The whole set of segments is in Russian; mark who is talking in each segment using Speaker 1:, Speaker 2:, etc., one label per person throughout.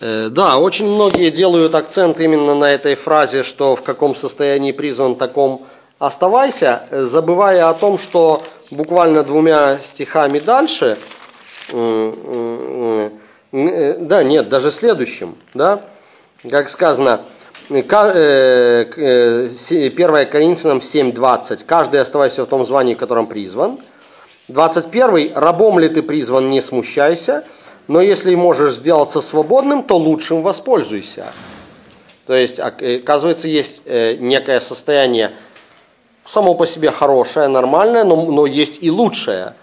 Speaker 1: Э, да, очень многие делают акцент именно на этой фразе, что в каком состоянии призван, таком оставайся, забывая о том, что буквально двумя стихами дальше, э, да, нет, даже следующим, да, как сказано, 1 Коринфянам 7.20, каждый оставайся в том звании, в котором призван. 21. Рабом ли ты призван, не смущайся, но если можешь сделаться свободным, то лучшим воспользуйся. То есть, оказывается, есть э, некое состояние само по себе хорошее, нормальное, но, но есть и лучшее.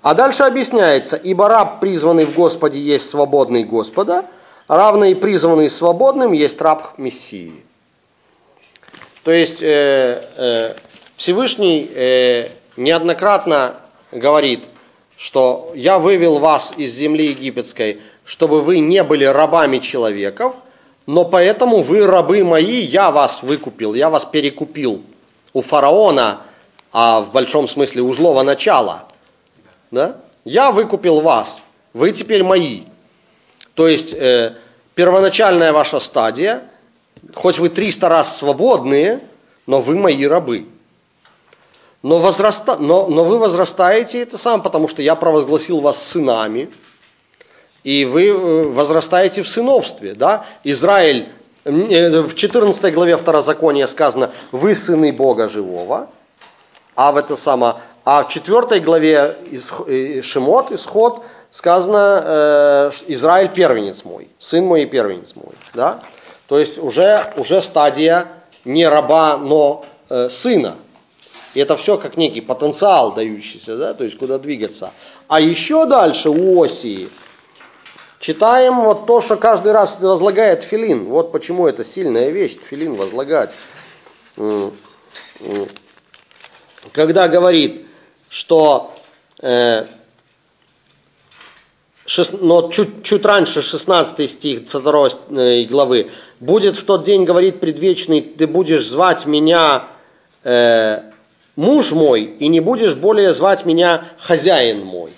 Speaker 1: А дальше объясняется, ибо раб, призванный в Господе, есть свободный Господа, равно и призванный свободным есть раб Мессии. То есть э, э, Всевышний э, неоднократно говорит, что я вывел вас из земли египетской, чтобы вы не были рабами человеков, но поэтому вы рабы мои, я вас выкупил, я вас перекупил у фараона, а в большом смысле у злого начала. Да? Я выкупил вас, вы теперь мои. То есть э, первоначальная ваша стадия, хоть вы 300 раз свободные, но вы мои рабы. Но, возраста, но, но вы возрастаете это сам, потому что я провозгласил вас сынами, и вы э, возрастаете в сыновстве. Да? Израиль, э, в 14 главе Второзакония сказано, вы сыны Бога живого, а в это самое, а в 4 главе э, Шимот, Исход, сказано, Израиль первенец мой, сын мой и первенец мой. Да? То есть уже, уже стадия не раба, но сына. И это все как некий потенциал дающийся, да, то есть куда двигаться. А еще дальше у Осии читаем вот то, что каждый раз возлагает филин. Вот почему это сильная вещь, филин возлагать. Когда говорит, что э, но чуть, чуть раньше, 16 стих 2 э, главы, будет в тот день, говорит предвечный, ты будешь звать меня э, муж мой, и не будешь более звать меня хозяин мой.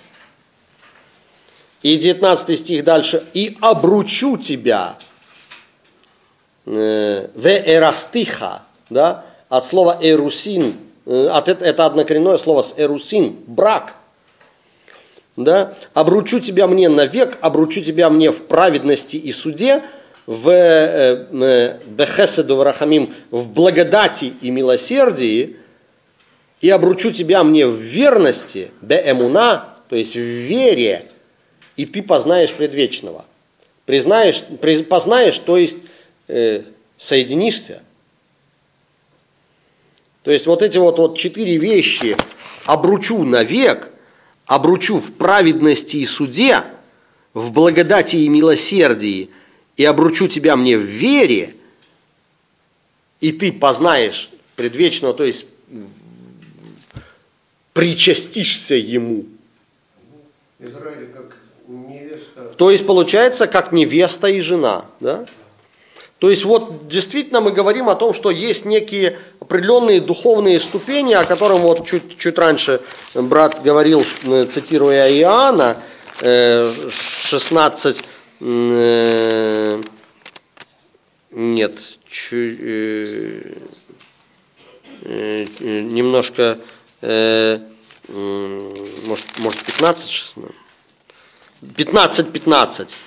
Speaker 1: И 19 стих дальше, и обручу тебя э, в эрастиха, да, от слова эрусин, э, от, это однокоренное слово с эрусин, брак – да, обручу тебя мне навек, обручу тебя мне в праведности и суде, в э, бехеседу варахамим, в благодати и милосердии, и обручу тебя мне в верности, беэмуна, то есть в вере, и ты познаешь предвечного. Признаешь, познаешь, то есть э, соединишься. То есть вот эти вот, вот четыре вещи обручу навек – обручу в праведности и суде, в благодати и милосердии, и обручу тебя мне в вере, и ты познаешь предвечного, то есть причастишься ему. Израиль как невеста. То есть получается как невеста и жена, да? То есть вот действительно мы говорим о том, что есть некие определенные духовные ступени, о которых вот чуть, чуть раньше брат говорил, цитируя Иоанна, 16, э, нет, чуть, э, э, немножко, может, может 15, 16, 15, 15.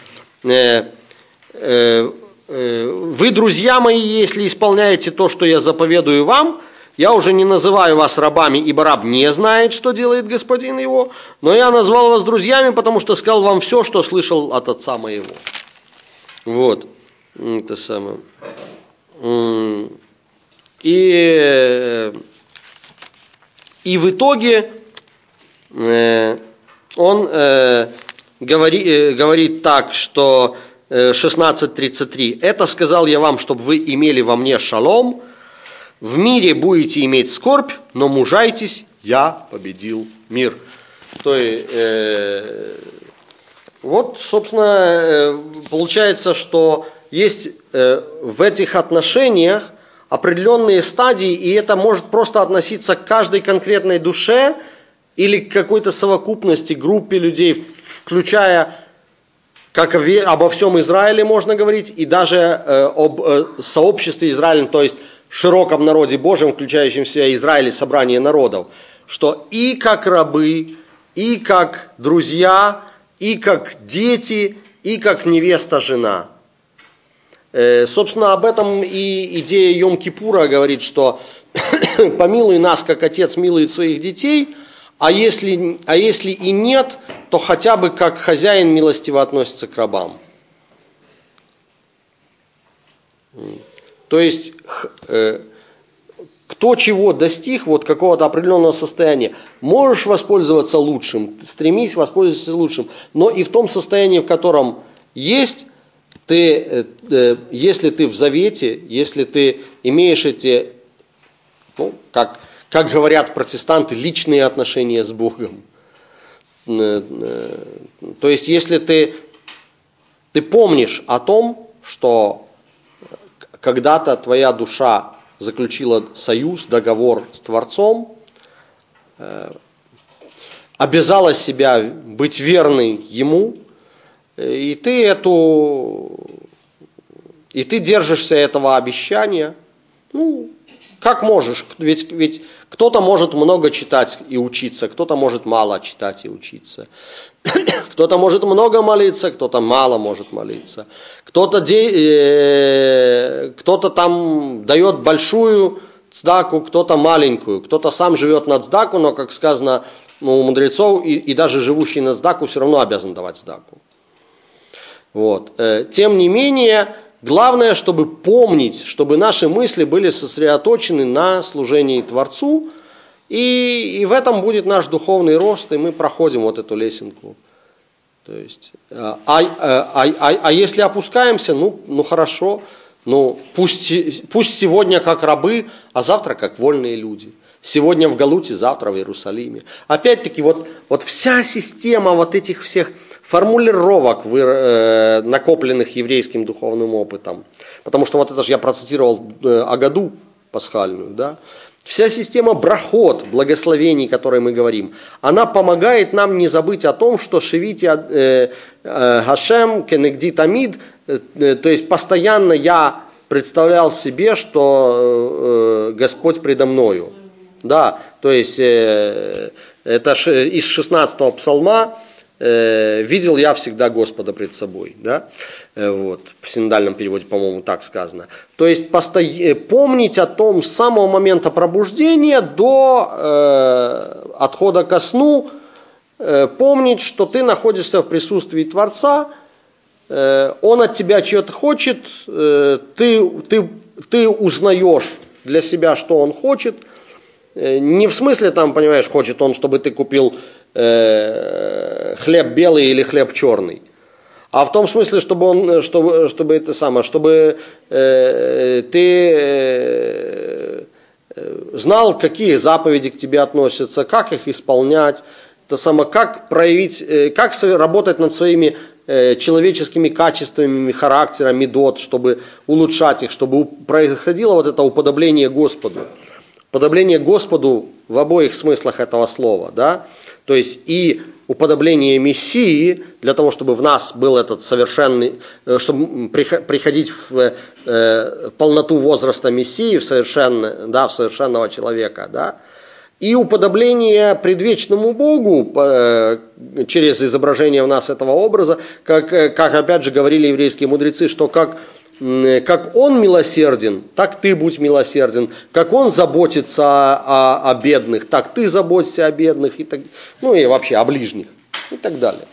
Speaker 1: Э, вы, друзья мои, если исполняете то, что я заповедую вам, я уже не называю вас рабами, ибо раб не знает, что делает господин его, но я назвал вас друзьями, потому что сказал вам все, что слышал от отца моего. Вот. Это самое. И, и в итоге э, он э, говорит, говорит так, что 16.33. «Это сказал я вам, чтобы вы имели во мне шалом. В мире будете иметь скорбь, но мужайтесь, я победил мир». То есть, э, вот, собственно, э, получается, что есть э, в этих отношениях определенные стадии, и это может просто относиться к каждой конкретной душе или к какой-то совокупности, группе людей, включая как обо всем Израиле можно говорить, и даже э, об э, сообществе Израиля, то есть широком народе Божьем, включающем в себя Израиль и собрание народов, что и как рабы, и как друзья, и как дети, и как невеста-жена. Э, собственно, об этом и идея Йом-Кипура говорит, что помилуй нас, как отец милует своих детей, а если, а если и нет, то хотя бы как хозяин милостиво относится к рабам. То есть, э, кто чего достиг, вот какого-то определенного состояния, можешь воспользоваться лучшим, стремись воспользоваться лучшим, но и в том состоянии, в котором есть, ты, э, э, если ты в завете, если ты имеешь эти, ну, как, как говорят протестанты, личные отношения с Богом. То есть, если ты, ты помнишь о том, что когда-то твоя душа заключила союз, договор с Творцом, э, обязала себя быть верной Ему, и ты эту, и ты держишься этого обещания, ну, как можешь, ведь, ведь кто-то может много читать и учиться, кто-то может мало читать и учиться. Кто-то может много молиться, кто-то мало может молиться. Кто-то, э, кто-то там дает большую цдаку, кто-то маленькую. Кто-то сам живет на цдаку, но, как сказано у мудрецов, и, и даже живущий на цдаку все равно обязан давать цдаку. Вот. Э, тем не менее, главное, чтобы помнить, чтобы наши мысли были сосредоточены на служении Творцу, и, и в этом будет наш духовный рост, и мы проходим вот эту лесенку. То есть, а, а, а, а, а если опускаемся, ну, ну хорошо, ну пусть, пусть сегодня как рабы, а завтра как вольные люди. Сегодня в Галуте, завтра в Иерусалиме. Опять-таки, вот, вот вся система вот этих всех формулировок, э, накопленных еврейским духовным опытом, потому что вот это же я процитировал э, Агаду пасхальную, да, Вся система брахот, благословений, о которой мы говорим, она помогает нам не забыть о том, что шевите э, э, Гашем, Кенегди Тамид, э, то есть постоянно я представлял себе, что Господь предо мною. Да, то есть это из 16-го псалма, э, видел я всегда Господа пред собой. Да? Э, вот, в синодальном переводе, по-моему, так сказано. То есть посто... Э, помнить о том с самого момента пробуждения до э, отхода ко сну, э, помнить, что ты находишься в присутствии Творца, э, Он от тебя чего-то хочет, э, ты, ты, ты узнаешь для себя, что Он хочет, э, не в смысле там, понимаешь, хочет он, чтобы ты купил э, хлеб белый или хлеб черный. А в том смысле, чтобы он, чтобы, чтобы это самое, чтобы э, ты э, знал, какие заповеди к тебе относятся, как их исполнять, то самое, как проявить, э, как работать над своими э, человеческими качествами, характерами, дот, чтобы улучшать их, чтобы происходило вот это уподобление Господу. Уподобление Господу в обоих смыслах этого слова, да, то есть и уподобление Мессии, для того, чтобы в нас был этот совершенный, э, чтобы приходить в э, полноту возраста Мессии, в, совершенно, да, в совершенного человека, да, и уподобление предвечному Богу э, через изображение в нас этого образа, как, как опять же говорили еврейские мудрецы, что как как он милосерден, так ты будь милосерден. Как он заботится о, о, о бедных, так ты заботься о бедных. И так, ну и вообще о ближних и так далее.